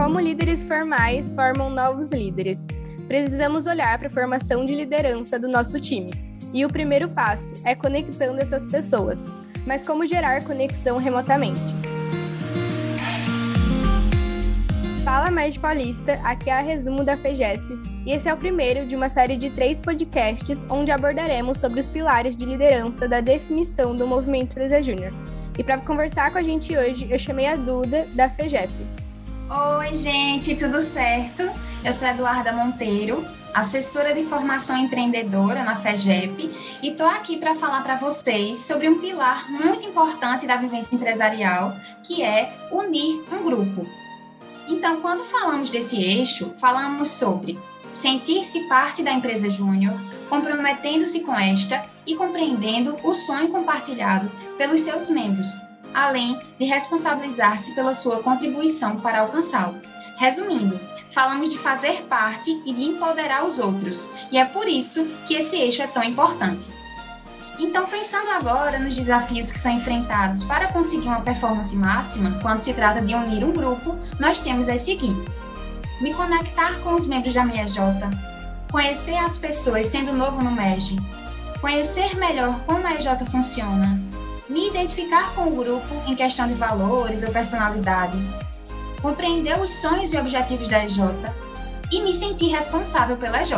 Como líderes formais formam novos líderes, precisamos olhar para a formação de liderança do nosso time. E o primeiro passo é conectando essas pessoas. Mas como gerar conexão remotamente? Fala Mais Paulista, aqui é a resumo da FEGESP, e esse é o primeiro de uma série de três podcasts onde abordaremos sobre os pilares de liderança da definição do movimento Empresa Júnior. E para conversar com a gente hoje, eu chamei a Duda, da FEGEP. Oi, gente, tudo certo? Eu sou Eduarda Monteiro, assessora de formação empreendedora na FEGEP, e estou aqui para falar para vocês sobre um pilar muito importante da vivência empresarial, que é unir um grupo. Então, quando falamos desse eixo, falamos sobre sentir-se parte da empresa júnior, comprometendo-se com esta e compreendendo o sonho compartilhado pelos seus membros, além de responsabilizar-se pela sua contribuição para alcançá-lo. Resumindo, falamos de fazer parte e de empoderar os outros, e é por isso que esse eixo é tão importante. Então, pensando agora nos desafios que são enfrentados para conseguir uma performance máxima, quando se trata de unir um grupo, nós temos as seguintes: me conectar com os membros da minha J, conhecer as pessoas sendo novo no MEG, conhecer melhor como a EJ funciona, me identificar com o grupo em questão de valores ou personalidade, compreender os sonhos e objetivos da EJ e me sentir responsável pela EJ.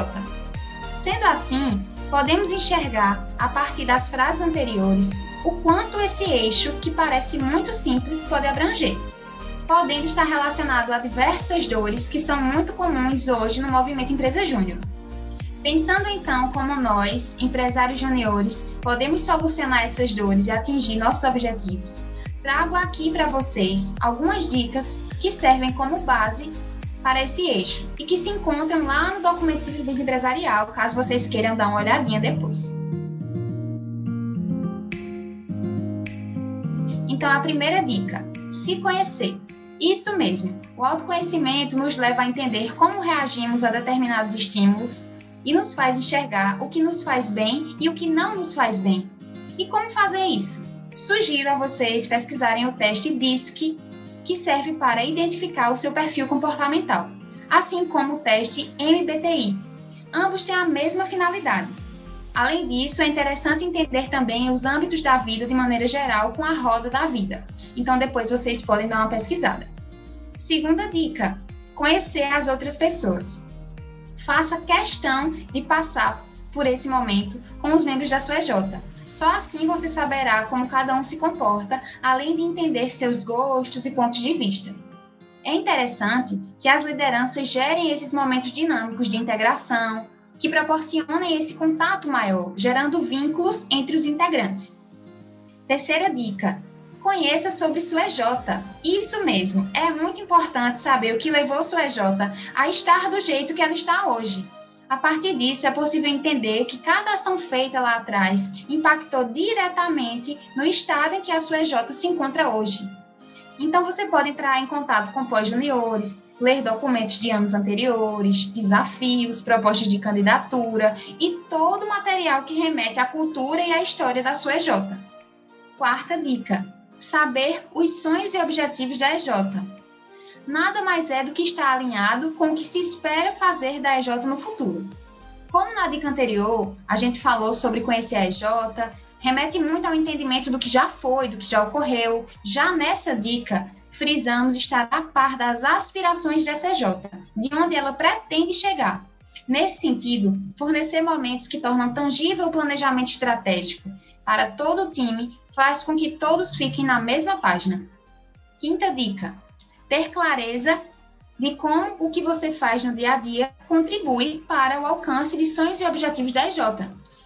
Sendo assim, podemos enxergar, a partir das frases anteriores, o quanto esse eixo, que parece muito simples, pode abranger, podendo estar relacionado a diversas dores que são muito comuns hoje no movimento Empresa Júnior Pensando então como nós, empresários juniores, podemos solucionar essas dores e atingir nossos objetivos, trago aqui para vocês algumas dicas que servem como base para esse eixo e que se encontram lá no documento de vivência empresarial, caso vocês queiram dar uma olhadinha depois. Então, a primeira dica: se conhecer. Isso mesmo, o autoconhecimento nos leva a entender como reagimos a determinados estímulos e nos faz enxergar o que nos faz bem e o que não nos faz bem. E como fazer isso? Sugiro a vocês pesquisarem o teste DISC, que serve para identificar o seu perfil comportamental, assim como o teste MBTI. Ambos têm a mesma finalidade. Além disso, é interessante entender também os âmbitos da vida de maneira geral com a roda da vida. Então, depois vocês podem dar uma pesquisada. Segunda dica: conhecer as outras pessoas faça questão de passar por esse momento com os membros da sua EJ. Só assim você saberá como cada um se comporta, além de entender seus gostos e pontos de vista. É interessante que as lideranças gerem esses momentos dinâmicos de integração, que proporcionem esse contato maior, gerando vínculos entre os integrantes. Terceira dica: conheça sobre sua EJ. Isso mesmo, é muito importante saber o que levou sua EJ a estar do jeito que ela está hoje. A partir disso, é possível entender que cada ação feita lá atrás impactou diretamente no estado em que a sua EJ se encontra hoje. Então, você pode entrar em contato com pós-juniores, ler documentos de anos anteriores, desafios, propostas de candidatura e todo o material que remete à cultura e à história da sua EJ. Quarta dica: saber os sonhos e objetivos da EJ. Nada mais é do que estar alinhado com o que se espera fazer da EJ no futuro. Como na dica anterior, a gente falou sobre conhecer a EJ, remete muito ao entendimento do que já foi, do que já ocorreu. Já nessa dica, frisamos estar a par das aspirações dessa EJ, de onde ela pretende chegar. Nesse sentido, fornecer momentos que tornam tangível o planejamento estratégico para todo o time faz com que todos fiquem na mesma página. Quinta dica: ter clareza de como o que você faz no dia a dia contribui para o alcance de sonhos e objetivos da EJ.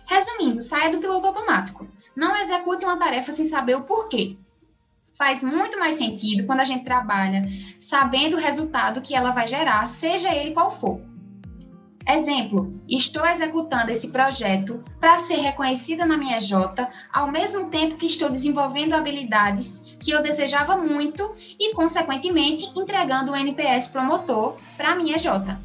Resumindo, saia do piloto automático. Não execute uma tarefa sem saber o porquê. Faz muito mais sentido quando a gente trabalha sabendo o resultado que ela vai gerar, seja ele qual for. Exemplo, estou executando esse projeto para ser reconhecida na minha J, ao mesmo tempo que estou desenvolvendo habilidades que eu desejava muito e, consequentemente, entregando o NPS promotor para a minha J.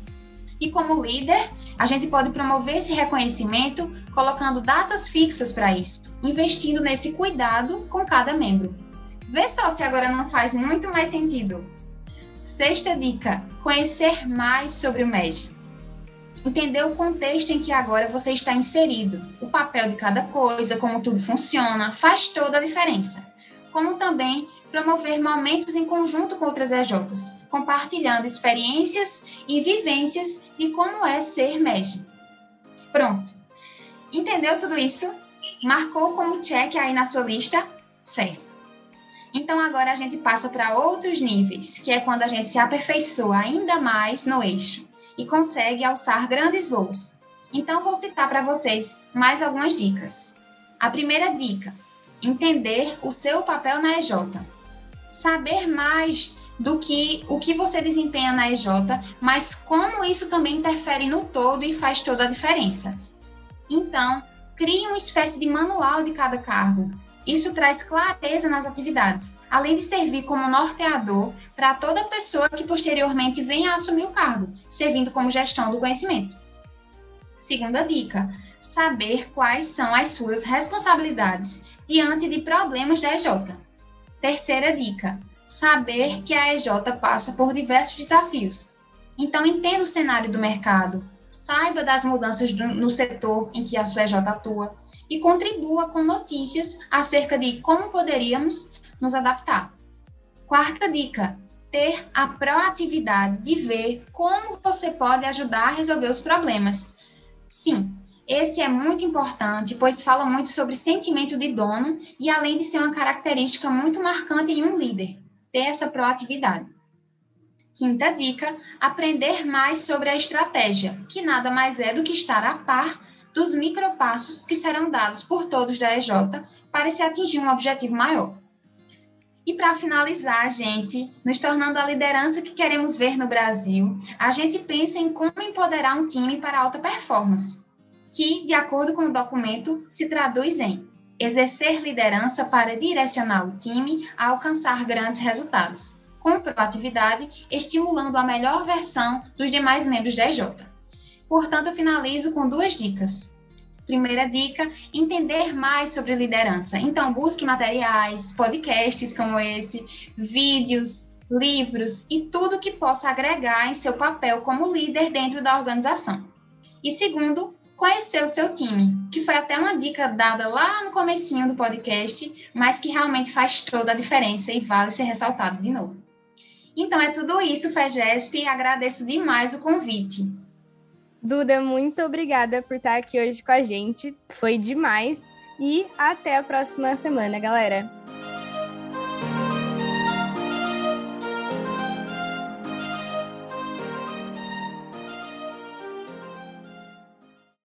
E como líder, a gente pode promover esse reconhecimento colocando datas fixas para isso, investindo nesse cuidado com cada membro. Vê só se agora não faz muito mais sentido. Sexta dica: conhecer mais sobre o MEG. Entender o contexto em que agora você está inserido, o papel de cada coisa, como tudo funciona, faz toda a diferença. Como também promover momentos em conjunto com outras EJs, compartilhando experiências e vivências de como é ser MEG. Pronto. Entendeu tudo isso? Marcou como check aí na sua lista? Certo. Então agora a gente passa para outros níveis, que é quando a gente se aperfeiçoa ainda mais no eixo e consegue alçar grandes voos. Então vou citar para vocês mais algumas dicas. A primeira dica: entender o seu papel na EJ. Saber mais do que o que você desempenha na EJ, mas como isso também interfere no todo e faz toda a diferença. Então, crie uma espécie de manual de cada cargo. Isso traz clareza nas atividades, além de servir como norteador para toda pessoa que posteriormente venha a assumir o cargo, servindo como gestão do conhecimento. Segunda dica: saber quais são as suas responsabilidades diante de problemas da EJ. Terceira dica: saber que a EJ passa por diversos desafios. Então, entenda o cenário do mercado, saiba das mudanças do, no setor em que a sua EJ atua e contribua com notícias acerca de como poderíamos nos adaptar. Quarta dica: ter a proatividade de ver como você pode ajudar a resolver os problemas. Sim, esse é muito importante, pois fala muito sobre sentimento de dono e além de ser uma característica muito marcante em um líder, ter essa proatividade. Quinta dica: aprender mais sobre a estratégia, que nada mais é do que estar a par dos micropassos que serão dados por todos da EJ para se atingir um objetivo maior. E para finalizar, gente, nos tornando a liderança que queremos ver no Brasil, a gente pensa em como empoderar um time para alta performance, que, de acordo com o documento, se traduz em exercer liderança para direcionar o time a alcançar grandes resultados com proatividade, estimulando a melhor versão dos demais membros da EJ. Portanto, eu finalizo com duas dicas. Primeira dica: entender mais sobre liderança. Então, busque materiais, podcasts como esse, vídeos, livros e tudo que possa agregar em seu papel como líder dentro da organização. E segundo, conhecer o seu time, que foi até uma dica dada lá no comecinho do podcast, mas que realmente faz toda a diferença e vale ser ressaltado de novo. Então é tudo isso, FEGESP, agradeço demais o convite. Duda, muito obrigada por estar aqui hoje com a gente, foi demais e até a próxima semana, galera.